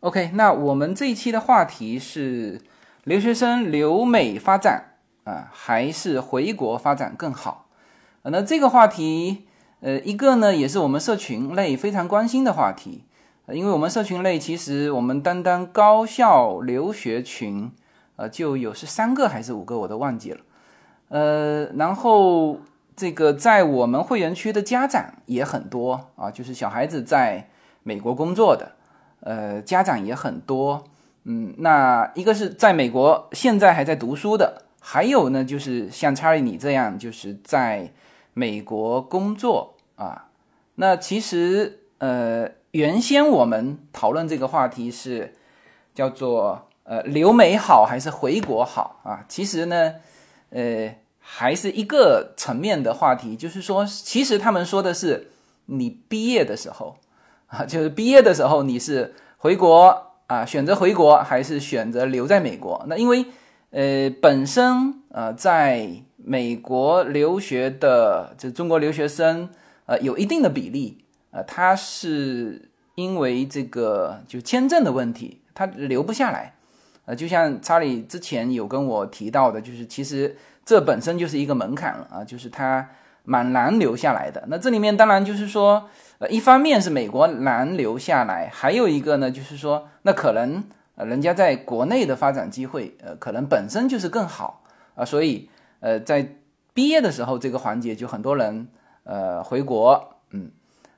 OK，那我们这一期的话题是留学生留美发展啊，还是回国发展更好？那这个话题，呃，一个呢也是我们社群类非常关心的话题，因为我们社群类其实我们单单高校留学群，呃，就有是三个还是五个，我都忘记了。呃，然后这个在我们会员区的家长也很多啊，就是小孩子在美国工作的。呃，家长也很多，嗯，那一个是在美国现在还在读书的，还有呢，就是像查理你这样，就是在美国工作啊。那其实呃，原先我们讨论这个话题是叫做呃留美好还是回国好啊？其实呢，呃，还是一个层面的话题，就是说，其实他们说的是你毕业的时候。啊，就是毕业的时候，你是回国啊，选择回国还是选择留在美国？那因为呃，本身呃，在美国留学的这中国留学生呃，有一定的比例呃，他是因为这个就签证的问题，他留不下来。呃，就像查理之前有跟我提到的，就是其实这本身就是一个门槛了啊，就是他蛮难留下来的。那这里面当然就是说。呃，一方面是美国难留下来，还有一个呢，就是说，那可能呃，人家在国内的发展机会，呃，可能本身就是更好啊，所以呃，在毕业的时候这个环节，就很多人呃回国，嗯，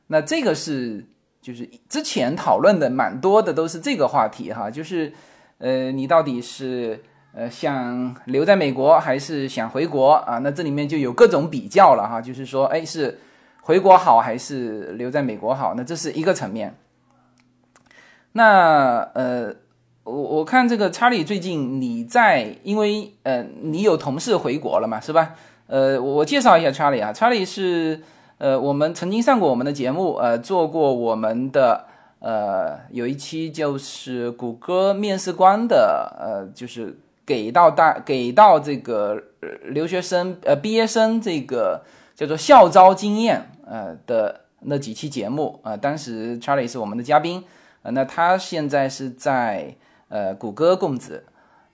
那这个是就是之前讨论的蛮多的，都是这个话题哈，就是呃，你到底是呃想留在美国还是想回国啊？那这里面就有各种比较了哈，就是说，哎是。回国好还是留在美国好？那这是一个层面。那呃，我我看这个查理最近你在，因为呃，你有同事回国了嘛，是吧？呃，我介绍一下查理啊，查理是呃，我们曾经上过我们的节目，呃，做过我们的呃，有一期就是谷歌面试官的，呃，就是给到大给到这个留学生呃毕业生这个。叫做校招经验，呃的那几期节目，呃，当时 Charlie 是我们的嘉宾，呃，那他现在是在呃谷歌供职，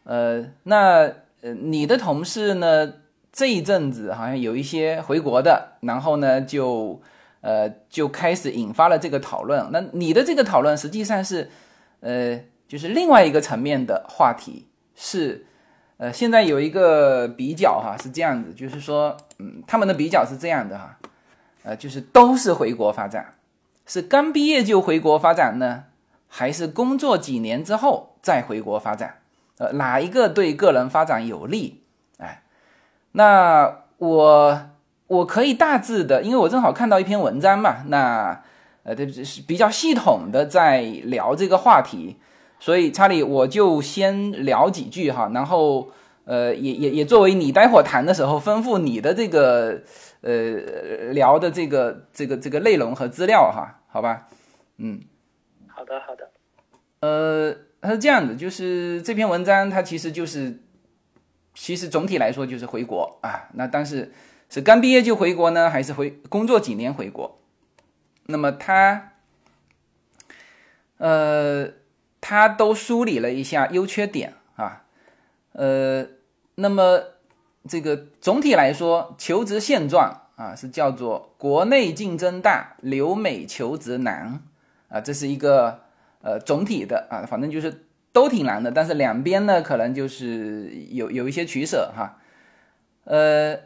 呃，那呃你的同事呢，这一阵子好像有一些回国的，然后呢就呃就开始引发了这个讨论，那你的这个讨论实际上是呃就是另外一个层面的话题是。呃，现在有一个比较哈，是这样子，就是说，嗯，他们的比较是这样的哈，呃，就是都是回国发展，是刚毕业就回国发展呢，还是工作几年之后再回国发展？呃，哪一个对个人发展有利？哎，那我我可以大致的，因为我正好看到一篇文章嘛，那呃，这是比较系统的在聊这个话题。所以查理，我就先聊几句哈，然后呃，也也也作为你待会儿谈的时候吩咐你的这个呃聊的这个这个这个内容和资料哈，好吧？嗯，好的好的。呃，它是这样的，就是这篇文章它其实就是，其实总体来说就是回国啊，那但是是刚毕业就回国呢，还是回工作几年回国？那么他呃。他都梳理了一下优缺点啊，呃，那么这个总体来说，求职现状啊是叫做国内竞争大，留美求职难啊，这是一个呃总体的啊，反正就是都挺难的，但是两边呢可能就是有有一些取舍哈，呃，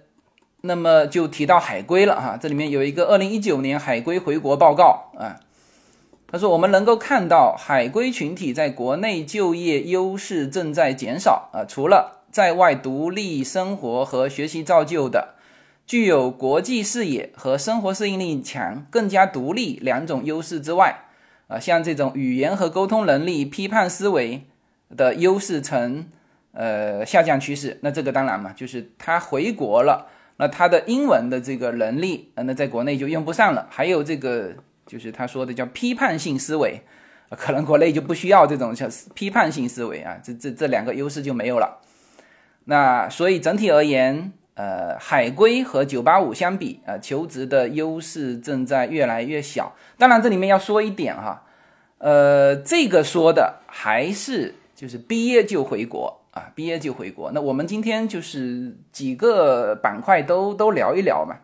那么就提到海归了哈，这里面有一个二零一九年海归回国报告啊。他说：“我们能够看到海归群体在国内就业优势正在减少啊，除了在外独立生活和学习造就的，具有国际视野和生活适应力强、更加独立两种优势之外，啊，像这种语言和沟通能力、批判思维的优势呈呃下降趋势。那这个当然嘛，就是他回国了，那他的英文的这个能力，那在国内就用不上了。还有这个。”就是他说的叫批判性思维，可能国内就不需要这种叫批判性思维啊，这这这两个优势就没有了。那所以整体而言，呃，海归和九八五相比啊，求职的优势正在越来越小。当然，这里面要说一点哈，呃，这个说的还是就是毕业就回国啊，毕业就回国。那我们今天就是几个板块都都聊一聊嘛。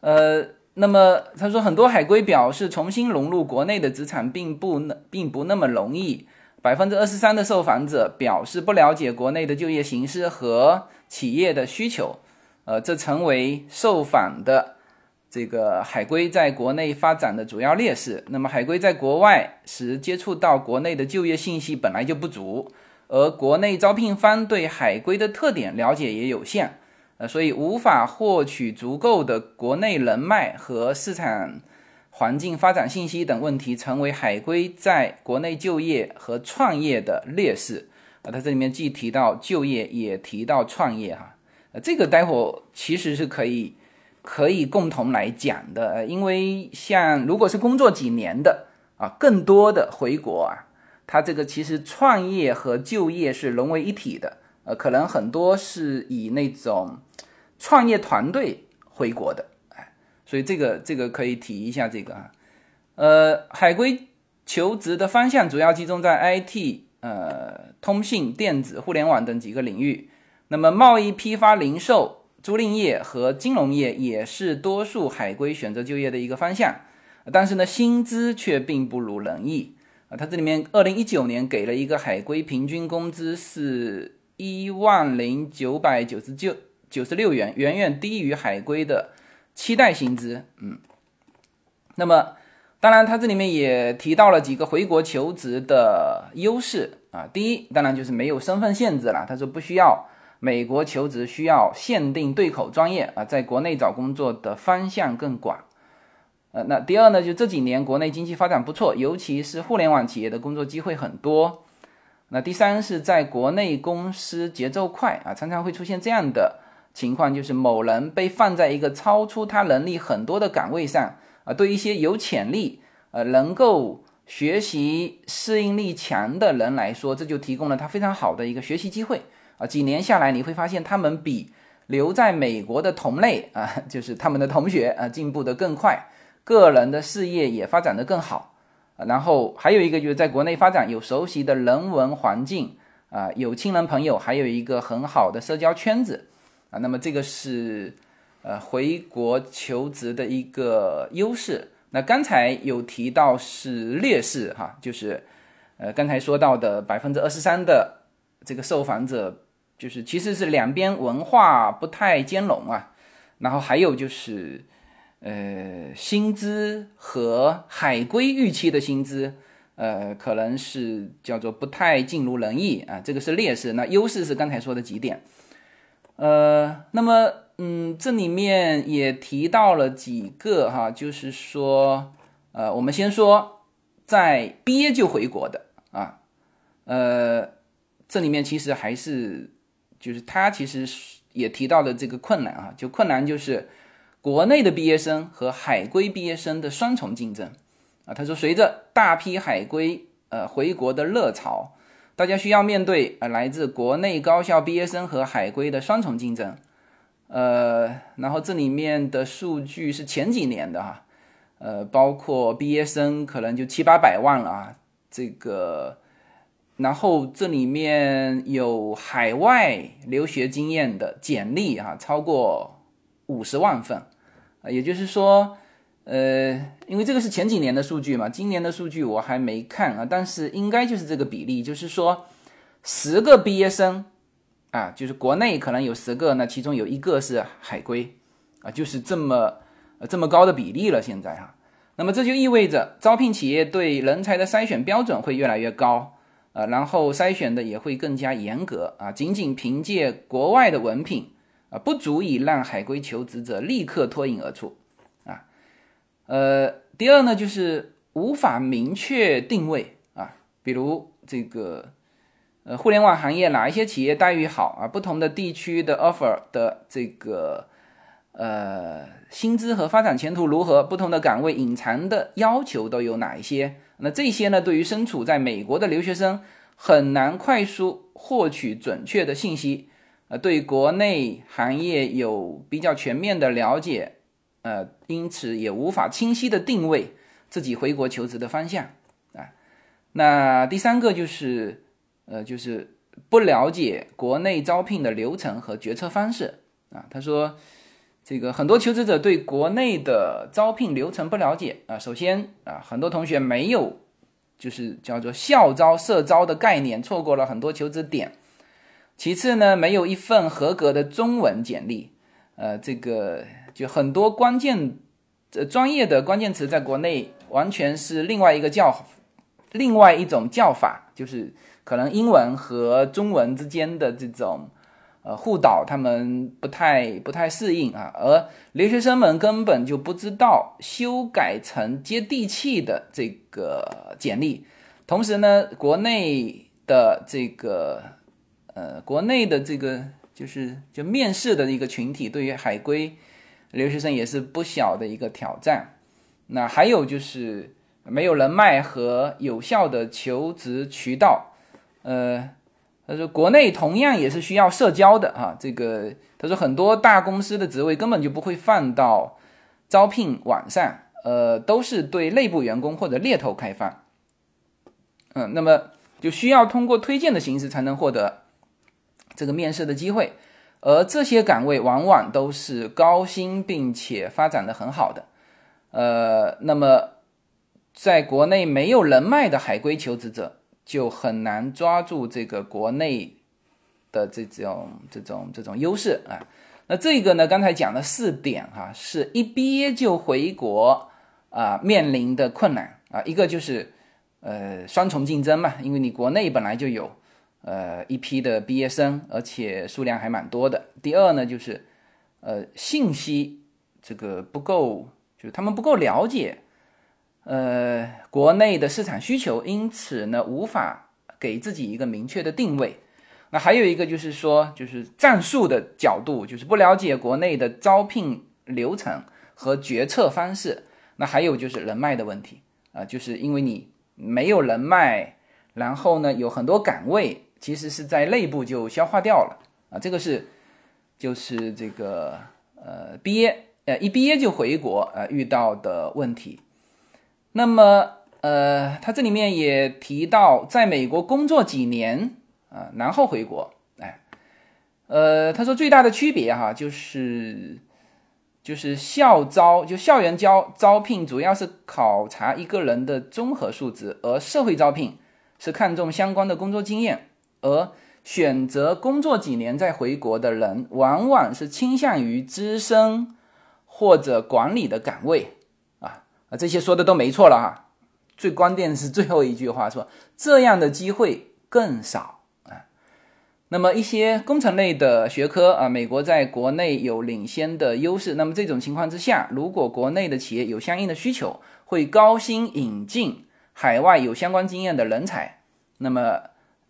呃，那么他说很多海归表示重新融入国内的职场并不并不那么容易。百分之二十三的受访者表示不了解国内的就业形势和企业的需求。呃，这成为受访的。这个海归在国内发展的主要劣势。那么，海归在国外时接触到国内的就业信息本来就不足，而国内招聘方对海归的特点了解也有限，呃，所以无法获取足够的国内人脉和市场环境发展信息等问题，成为海归在国内就业和创业的劣势。啊，他这里面既提到就业，也提到创业，哈，呃，这个待会其实是可以。可以共同来讲的，因为像如果是工作几年的啊，更多的回国啊，他这个其实创业和就业是融为一体的，呃，可能很多是以那种创业团队回国的，所以这个这个可以提一下这个啊，呃，海归求职的方向主要集中在 IT、呃，通信、电子、互联网等几个领域，那么贸易、批发、零售。租赁业和金融业也是多数海归选择就业的一个方向，但是呢，薪资却并不如人意啊。它这里面，二零一九年给了一个海归平均工资是一万零九百九十九九十六元，远远低于海归的期待薪资。嗯，那么当然，他这里面也提到了几个回国求职的优势啊。第一，当然就是没有身份限制了，他说不需要。美国求职需要限定对口专业啊，在国内找工作的方向更广。呃，那第二呢，就这几年国内经济发展不错，尤其是互联网企业的工作机会很多。那第三是在国内公司节奏快啊，常常会出现这样的情况，就是某人被放在一个超出他能力很多的岗位上啊，对一些有潜力呃能够学习适应力强的人来说，这就提供了他非常好的一个学习机会。啊，几年下来，你会发现他们比留在美国的同类 啊，就是他们的同学啊，进步的更快，个人的事业也发展的更好。然后还有一个就是在国内发展，有熟悉的人文环境啊，有亲人朋友，还有一个很好的社交圈子啊。那么这个是呃回国求职的一个优势。那刚才有提到是劣势哈，就是呃刚才说到的百分之二十三的这个受访者。就是其实是两边文化不太兼容啊，然后还有就是，呃，薪资和海归预期的薪资，呃，可能是叫做不太尽如人意啊，这个是劣势。那优势是刚才说的几点，呃，那么嗯，这里面也提到了几个哈，就是说，呃，我们先说在毕业就回国的啊，呃，这里面其实还是。就是他其实也提到了这个困难啊，就困难就是国内的毕业生和海归毕业生的双重竞争啊。他说，随着大批海归呃回国的热潮，大家需要面对呃来自国内高校毕业生和海归的双重竞争。呃，然后这里面的数据是前几年的哈，呃，包括毕业生可能就七八百万了啊，这个。然后这里面有海外留学经验的简历啊，超过五十万份啊，也就是说，呃，因为这个是前几年的数据嘛，今年的数据我还没看啊，但是应该就是这个比例，就是说十个毕业生啊，就是国内可能有十个，那其中有一个是海归啊，就是这么这么高的比例了，现在哈，那么这就意味着招聘企业对人才的筛选标准会越来越高。呃，然后筛选的也会更加严格啊，仅仅凭借国外的文凭啊，不足以让海归求职者立刻脱颖而出。呃，第二呢，就是无法明确定位啊，比如这个呃，互联网行业哪一些企业待遇好啊？不同的地区的 offer 的这个呃薪资和发展前途如何？不同的岗位隐藏的要求都有哪一些？那这些呢，对于身处在美国的留学生很难快速获取准确的信息，呃，对国内行业有比较全面的了解，呃，因此也无法清晰的定位自己回国求职的方向啊。那第三个就是，呃，就是不了解国内招聘的流程和决策方式啊。他说，这个很多求职者对国内的招聘流程不了解啊。首先啊，很多同学没有就是叫做校招、社招的概念，错过了很多求职点。其次呢，没有一份合格的中文简历，呃，这个就很多关键呃专业的关键词在国内完全是另外一个叫。另外一种叫法就是可能英文和中文之间的这种呃互导，他们不太不太适应啊，而留学生们根本就不知道修改成接地气的这个简历。同时呢，国内的这个呃国内的这个就是就面试的一个群体，对于海归留学生也是不小的一个挑战。那还有就是。没有人脉和有效的求职渠道，呃，他说国内同样也是需要社交的啊。这个他说很多大公司的职位根本就不会放到招聘网上，呃，都是对内部员工或者猎头开放。嗯，那么就需要通过推荐的形式才能获得这个面试的机会，而这些岗位往往都是高薪并且发展的很好的，呃，那么。在国内没有人脉的海归求职者，就很难抓住这个国内的这种这种这种优势啊。那这个呢，刚才讲了四点哈，是一毕业就回国啊面临的困难啊。一个就是呃双重竞争嘛，因为你国内本来就有呃一批的毕业生，而且数量还蛮多的。第二呢，就是呃信息这个不够，就是他们不够了解。呃，国内的市场需求，因此呢，无法给自己一个明确的定位。那还有一个就是说，就是战术的角度，就是不了解国内的招聘流程和决策方式。那还有就是人脉的问题啊，就是因为你没有人脉，然后呢，有很多岗位其实是在内部就消化掉了啊。这个是就是这个呃毕业呃一毕业就回国呃遇到的问题。那么，呃，他这里面也提到，在美国工作几年啊，然后回国，哎，呃，他说最大的区别哈，就是就是校招，就校园招招聘主要是考察一个人的综合素质，而社会招聘是看重相关的工作经验，而选择工作几年再回国的人，往往是倾向于资深或者管理的岗位。啊，这些说的都没错了哈，最关键是最后一句话说这样的机会更少啊。那么一些工程类的学科啊，美国在国内有领先的优势。那么这种情况之下，如果国内的企业有相应的需求，会高薪引进海外有相关经验的人才。那么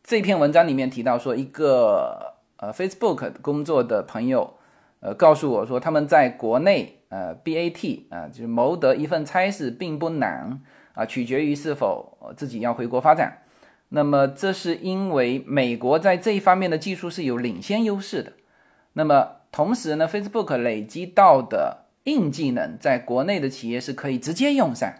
这篇文章里面提到说，一个呃 Facebook 工作的朋友呃告诉我说，他们在国内。呃，BAT 啊，就是谋得一份差事并不难啊，取决于是否自己要回国发展。那么，这是因为美国在这一方面的技术是有领先优势的。那么，同时呢，Facebook 累积到的硬技能，在国内的企业是可以直接用上。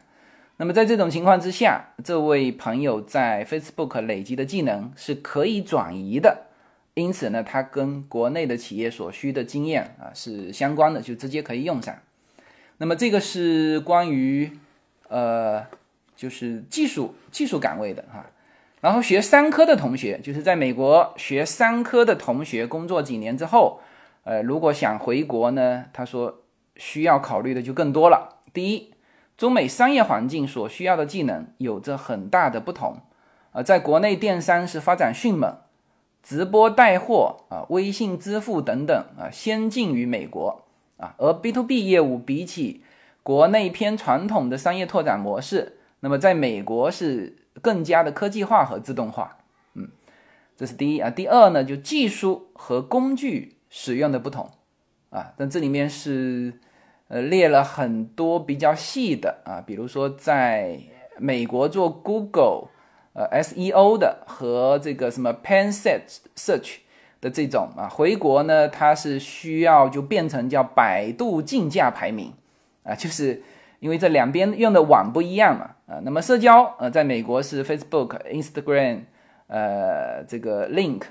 那么，在这种情况之下，这位朋友在 Facebook 累积的技能是可以转移的。因此呢，它跟国内的企业所需的经验啊是相关的，就直接可以用上。那么这个是关于呃，就是技术技术岗位的哈。然后学商科的同学，就是在美国学商科的同学，工作几年之后，呃，如果想回国呢，他说需要考虑的就更多了。第一，中美商业环境所需要的技能有着很大的不同啊，在国内电商是发展迅猛。直播带货啊，微信支付等等啊，先进于美国啊。而 B to B 业务比起国内偏传统的商业拓展模式，那么在美国是更加的科技化和自动化。嗯，这是第一啊。第二呢，就技术和工具使用的不同啊。但这里面是呃列了很多比较细的啊，比如说在美国做 Google。呃，SEO 的和这个什么 Pen Set Search 的这种啊，回国呢，它是需要就变成叫百度竞价排名啊，就是因为这两边用的网不一样嘛，啊，那么社交呃，在美国是 Facebook、Instagram，呃，这个 Link，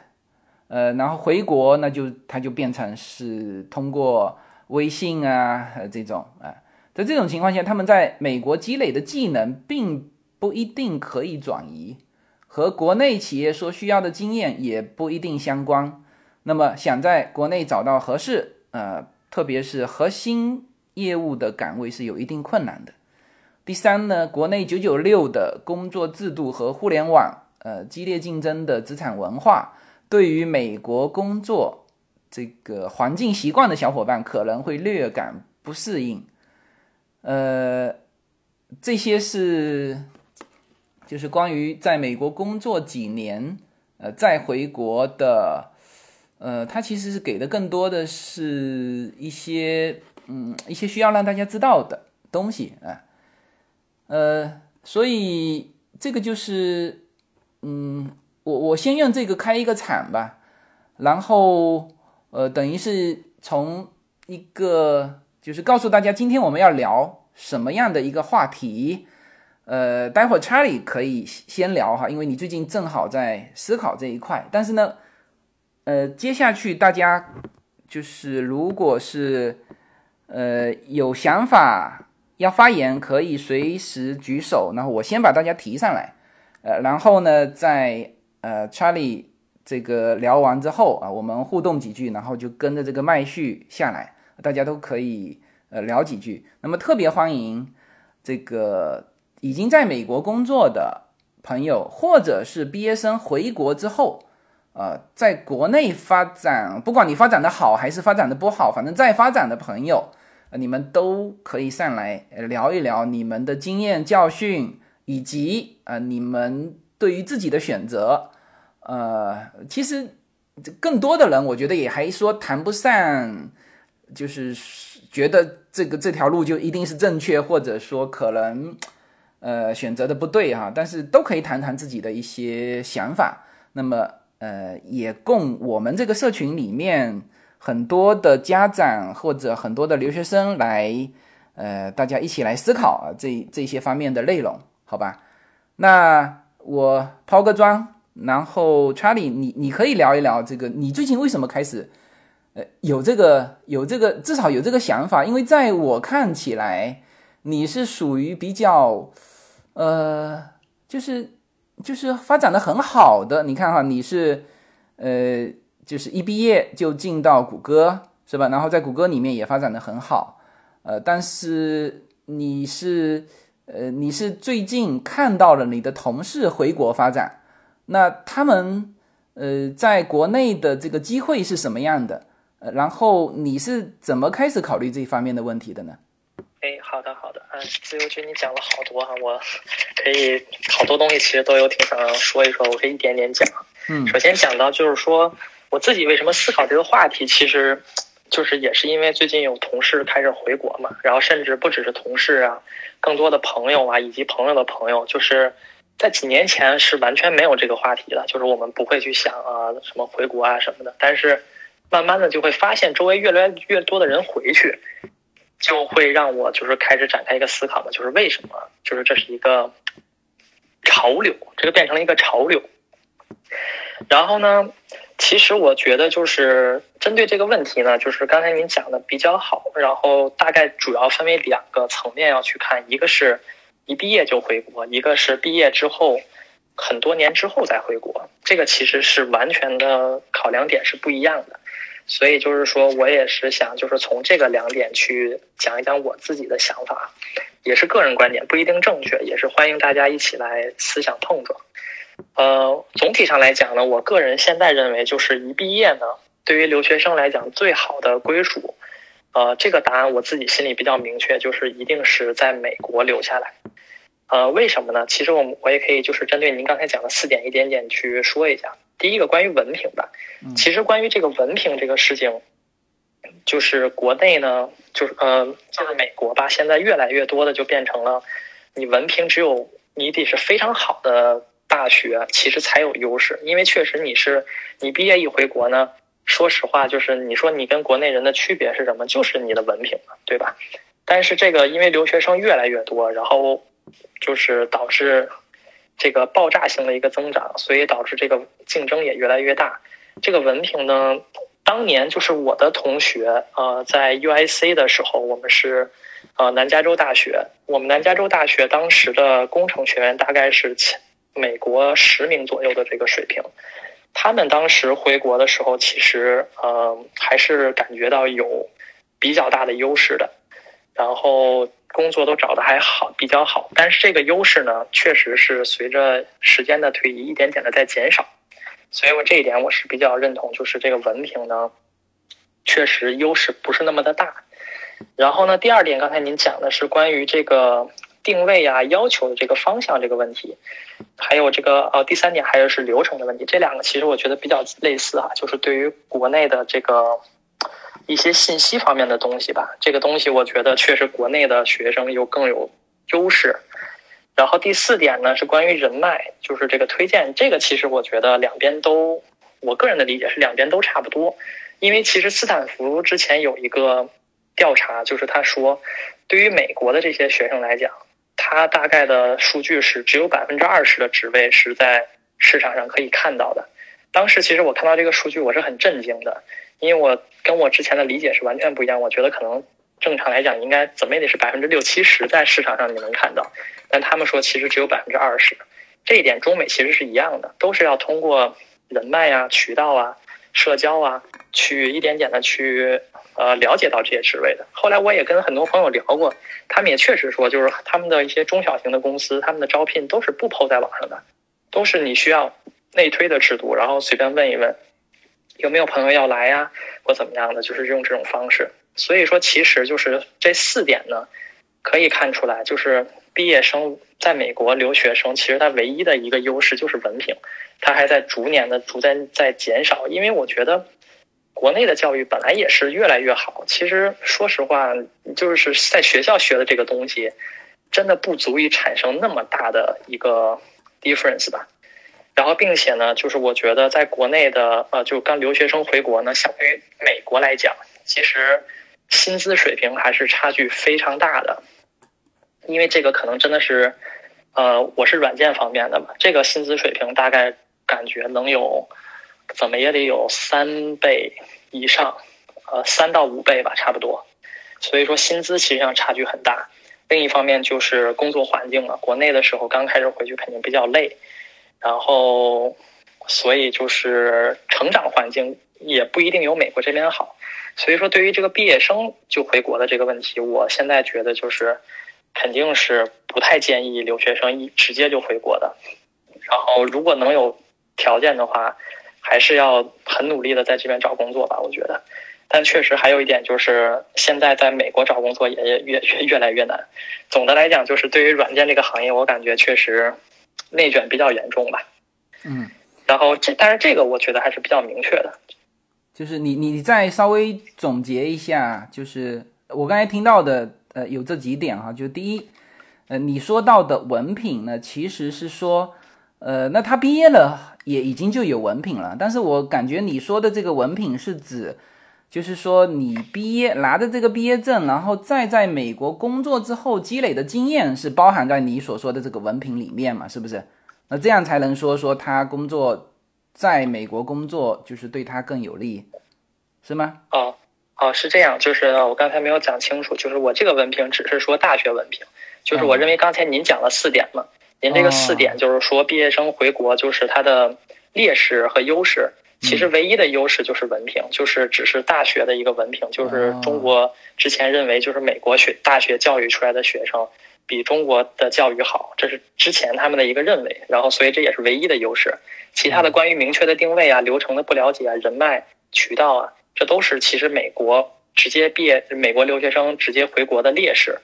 呃，然后回国那就它就变成是通过微信啊这种啊，在这种情况下，他们在美国积累的技能并不一定可以转移，和国内企业所需要的经验也不一定相关。那么想在国内找到合适，呃，特别是核心业务的岗位是有一定困难的。第三呢，国内九九六的工作制度和互联网，呃，激烈竞争的职场文化，对于美国工作这个环境习惯的小伙伴可能会略感不适应。呃，这些是就是关于在美国工作几年，呃，再回国的。呃，它其实是给的更多的是一些，嗯，一些需要让大家知道的东西啊，呃，所以这个就是，嗯，我我先用这个开一个场吧，然后，呃，等于是从一个就是告诉大家今天我们要聊什么样的一个话题，呃，待会儿查理可以先聊哈，因为你最近正好在思考这一块，但是呢。呃，接下去大家就是如果是呃有想法要发言，可以随时举手。然后我先把大家提上来，呃，然后呢，在呃 Charlie 这个聊完之后啊，我们互动几句，然后就跟着这个麦序下来，大家都可以呃聊几句。那么特别欢迎这个已经在美国工作的朋友，或者是毕业生回国之后。呃，在国内发展，不管你发展的好还是发展的不好，反正在发展的朋友，你们都可以上来聊一聊你们的经验教训，以及呃你们对于自己的选择。呃，其实更多的人，我觉得也还说谈不上，就是觉得这个这条路就一定是正确，或者说可能呃选择的不对哈。但是都可以谈谈自己的一些想法。那么。呃，也供我们这个社群里面很多的家长或者很多的留学生来，呃，大家一起来思考，这这些方面的内容，好吧？那我抛个砖，然后 Charlie，你你可以聊一聊这个，你最近为什么开始，呃，有这个有这个至少有这个想法？因为在我看起来，你是属于比较，呃，就是。就是发展的很好的，你看哈，你是，呃，就是一毕业就进到谷歌，是吧？然后在谷歌里面也发展的很好，呃，但是你是，呃，你是最近看到了你的同事回国发展，那他们，呃，在国内的这个机会是什么样的？呃，然后你是怎么开始考虑这方面的问题的呢？哎，好的好的，嗯，自由君你讲了好多哈，我可以好多东西其实都有挺想说一说，我可以一点点讲。嗯，首先讲到就是说我自己为什么思考这个话题，其实就是也是因为最近有同事开始回国嘛，然后甚至不只是同事啊，更多的朋友啊，以及朋友的朋友，就是在几年前是完全没有这个话题的，就是我们不会去想啊什么回国啊什么的，但是慢慢的就会发现周围越来越多的人回去。就会让我就是开始展开一个思考嘛，就是为什么？就是这是一个潮流，这个变成了一个潮流。然后呢，其实我觉得就是针对这个问题呢，就是刚才您讲的比较好。然后大概主要分为两个层面要去看，一个是一毕业就回国，一个是毕业之后很多年之后再回国。这个其实是完全的考量点是不一样的。所以就是说，我也是想，就是从这个两点去讲一讲我自己的想法，也是个人观点，不一定正确，也是欢迎大家一起来思想碰撞。呃，总体上来讲呢，我个人现在认为，就是一毕业呢，对于留学生来讲，最好的归属，呃，这个答案我自己心里比较明确，就是一定是在美国留下来。呃，为什么呢？其实我们我也可以就是针对您刚才讲的四点一点点去说一下。第一个关于文凭吧，其实关于这个文凭这个事情，就是国内呢，就是呃，就是美国吧，现在越来越多的就变成了，你文凭只有你得是非常好的大学，其实才有优势，因为确实你是你毕业一回国呢，说实话，就是你说你跟国内人的区别是什么，就是你的文凭嘛，对吧？但是这个因为留学生越来越多，然后就是导致这个爆炸性的一个增长，所以导致这个竞争也越来越大。这个文凭呢，当年就是我的同学，呃，在 UIC 的时候，我们是呃南加州大学，我们南加州大学当时的工程学院大概是前美国十名左右的这个水平。他们当时回国的时候，其实呃还是感觉到有比较大的优势的，然后工作都找的还好，比较好。但是这个优势呢，确实是随着时间的推移，一点点的在减少。所以我这一点我是比较认同，就是这个文凭呢，确实优势不是那么的大。然后呢，第二点，刚才您讲的是关于这个定位啊、要求的这个方向这个问题。还有这个呃，第三点还有是流程的问题，这两个其实我觉得比较类似哈，就是对于国内的这个一些信息方面的东西吧，这个东西我觉得确实国内的学生又更有优势。然后第四点呢是关于人脉，就是这个推荐，这个其实我觉得两边都，我个人的理解是两边都差不多，因为其实斯坦福之前有一个调查，就是他说，对于美国的这些学生来讲。它大概的数据是只有百分之二十的职位是在市场上可以看到的。当时其实我看到这个数据，我是很震惊的，因为我跟我之前的理解是完全不一样。我觉得可能正常来讲应该怎么也得是百分之六七十在市场上你能看到，但他们说其实只有百分之二十。这一点中美其实是一样的，都是要通过人脉啊、渠道啊、社交啊，去一点点的去。呃，了解到这些职位的。后来我也跟很多朋友聊过，他们也确实说，就是他们的一些中小型的公司，他们的招聘都是不抛在网上的，都是你需要内推的制度，然后随便问一问有没有朋友要来呀，或怎么样的，就是用这种方式。所以说，其实就是这四点呢，可以看出来，就是毕业生在美国留学生，其实他唯一的一个优势就是文凭，他还在逐年的逐渐在减少，因为我觉得。国内的教育本来也是越来越好，其实说实话，就是在学校学的这个东西，真的不足以产生那么大的一个 difference 吧。然后，并且呢，就是我觉得在国内的呃，就刚留学生回国呢，相对于美国来讲，其实薪资水平还是差距非常大的。因为这个可能真的是，呃，我是软件方面的嘛，这个薪资水平大概感觉能有。怎么也得有三倍以上，呃，三到五倍吧，差不多。所以说薪资其实上差距很大。另一方面就是工作环境了，国内的时候刚开始回去肯定比较累，然后所以就是成长环境也不一定有美国这边好。所以说对于这个毕业生就回国的这个问题，我现在觉得就是肯定是不太建议留学生一直接就回国的。然后如果能有条件的话。还是要很努力的在这边找工作吧，我觉得。但确实还有一点就是，现在在美国找工作也越越越来越难。总的来讲，就是对于软件这个行业，我感觉确实内卷比较严重吧。嗯。然后这，但是这个我觉得还是比较明确的。就是你你再稍微总结一下，就是我刚才听到的，呃，有这几点哈。就第一，呃，你说到的文凭呢，其实是说。呃，那他毕业了也已经就有文凭了，但是我感觉你说的这个文凭是指，就是说你毕业拿着这个毕业证，然后再在美国工作之后积累的经验是包含在你所说的这个文凭里面嘛？是不是？那这样才能说说他工作在美国工作就是对他更有利，是吗？啊哦，是这样，就是我刚才没有讲清楚，就是我这个文凭只是说大学文凭，就是我认为刚才您讲了四点嘛。您这个四点就是说，毕业生回国就是他的劣势和优势。其实唯一的优势就是文凭，就是只是大学的一个文凭。就是中国之前认为，就是美国学大学教育出来的学生比中国的教育好，这是之前他们的一个认为。然后，所以这也是唯一的优势。其他的关于明确的定位啊、流程的不了解啊、人脉渠道啊，这都是其实美国直接毕业、美国留学生直接回国的劣势。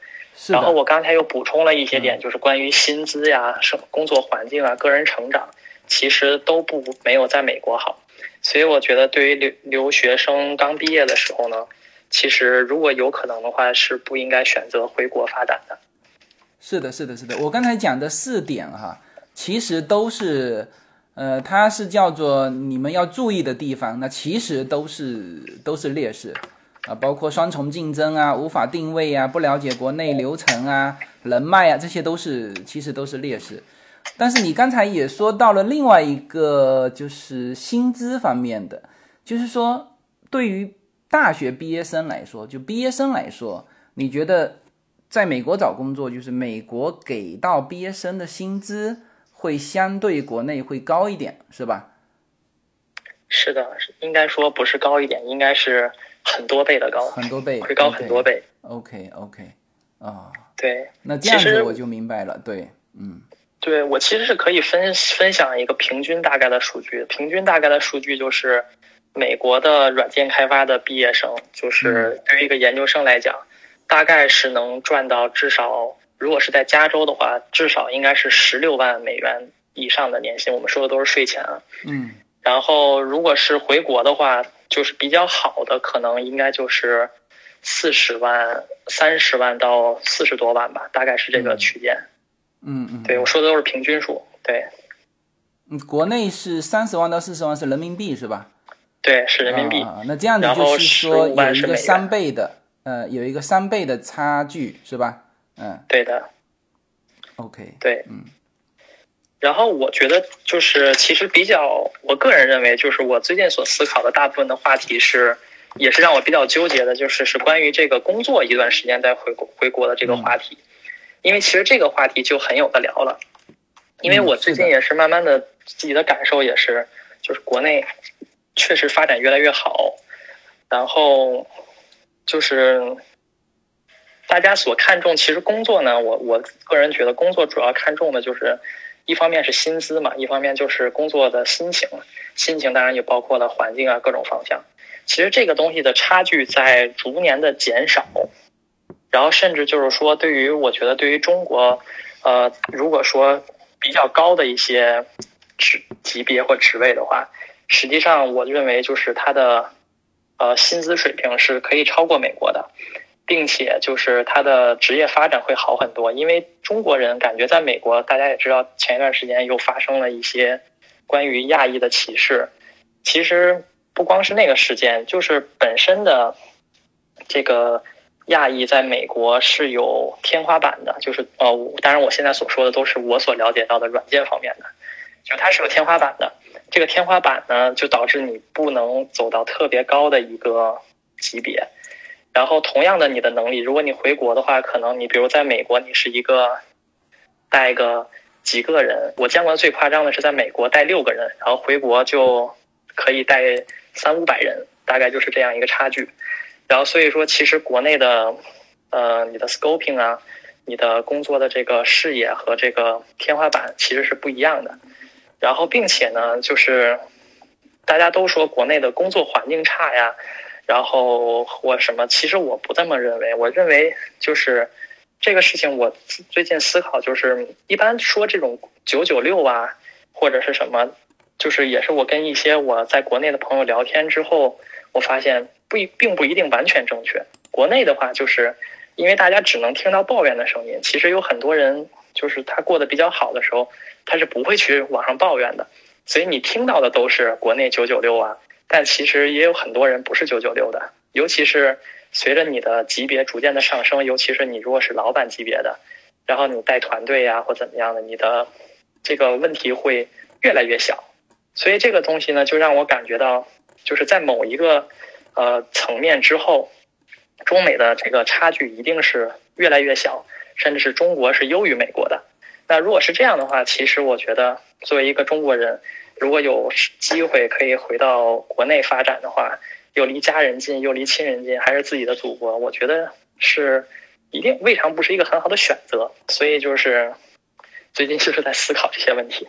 然后我刚才又补充了一些点，就是关于薪资呀、生工作环境啊、个人成长，其实都不没有在美国好。所以我觉得，对于留留学生刚毕业的时候呢，其实如果有可能的话，是不应该选择回国发展的。是的，是的，是的。我刚才讲的四点哈，其实都是，呃，它是叫做你们要注意的地方，那其实都是都是劣势。啊，包括双重竞争啊，无法定位啊，不了解国内流程啊，人脉啊，这些都是其实都是劣势。但是你刚才也说到了另外一个，就是薪资方面的，就是说对于大学毕业生来说，就毕业生来说，你觉得在美国找工作，就是美国给到毕业生的薪资会相对国内会高一点，是吧？是的，应该说不是高一点，应该是很多倍的高，很多倍，会高很多倍。OK OK，啊，对，那这样子我就明白了。对，嗯，对我其实是可以分分享一个平均大概的数据，平均大概的数据就是美国的软件开发的毕业生，就是对于一个研究生来讲，大概是能赚到至少，如果是在加州的话，至少应该是十六万美元以上的年薪。我们说的都是税前啊，嗯。然后，如果是回国的话，就是比较好的，可能应该就是四十万、三十万到四十多万吧，大概是这个区间。嗯嗯，对我说的都是平均数。对，嗯，国内是三十万到四十万是人民币是吧？对，是人民币。啊，那这样子就是说有一个三倍的，呃，有一个三倍的差距是吧？嗯，对的。OK。对，嗯。然后我觉得就是，其实比较，我个人认为，就是我最近所思考的大部分的话题是，也是让我比较纠结的，就是是关于这个工作一段时间再回国回国的这个话题，因为其实这个话题就很有的聊了，因为我最近也是慢慢的自己的感受也是，就是国内确实发展越来越好，然后就是大家所看重，其实工作呢，我我个人觉得工作主要看重的就是。一方面是薪资嘛，一方面就是工作的心情，心情当然也包括了环境啊各种方向。其实这个东西的差距在逐年的减少，然后甚至就是说，对于我觉得对于中国，呃，如果说比较高的一些职级别或职位的话，实际上我认为就是它的呃薪资水平是可以超过美国的。并且就是他的职业发展会好很多，因为中国人感觉在美国，大家也知道，前一段时间又发生了一些关于亚裔的歧视。其实不光是那个事件，就是本身的这个亚裔在美国是有天花板的，就是呃，当然我现在所说的都是我所了解到的软件方面的，就它是有天花板的。这个天花板呢，就导致你不能走到特别高的一个级别。然后，同样的，你的能力，如果你回国的话，可能你比如在美国，你是一个带个几个人，我见过最夸张的是在美国带六个人，然后回国就可以带三五百人，大概就是这样一个差距。然后，所以说，其实国内的呃，你的 scoping 啊，你的工作的这个视野和这个天花板其实是不一样的。然后，并且呢，就是大家都说国内的工作环境差呀。然后或什么，其实我不这么认为。我认为就是这个事情，我最近思考就是，一般说这种九九六啊，或者是什么，就是也是我跟一些我在国内的朋友聊天之后，我发现不一并不一定完全正确。国内的话，就是因为大家只能听到抱怨的声音，其实有很多人就是他过得比较好的时候，他是不会去网上抱怨的，所以你听到的都是国内九九六啊。但其实也有很多人不是九九六的，尤其是随着你的级别逐渐的上升，尤其是你如果是老板级别的，然后你带团队呀或怎么样的，你的这个问题会越来越小。所以这个东西呢，就让我感觉到，就是在某一个呃层面之后，中美的这个差距一定是越来越小，甚至是中国是优于美国的。那如果是这样的话，其实我觉得作为一个中国人。如果有机会可以回到国内发展的话，又离家人近，又离亲人近，还是自己的祖国，我觉得是一定未尝不是一个很好的选择。所以就是最近就是在思考这些问题。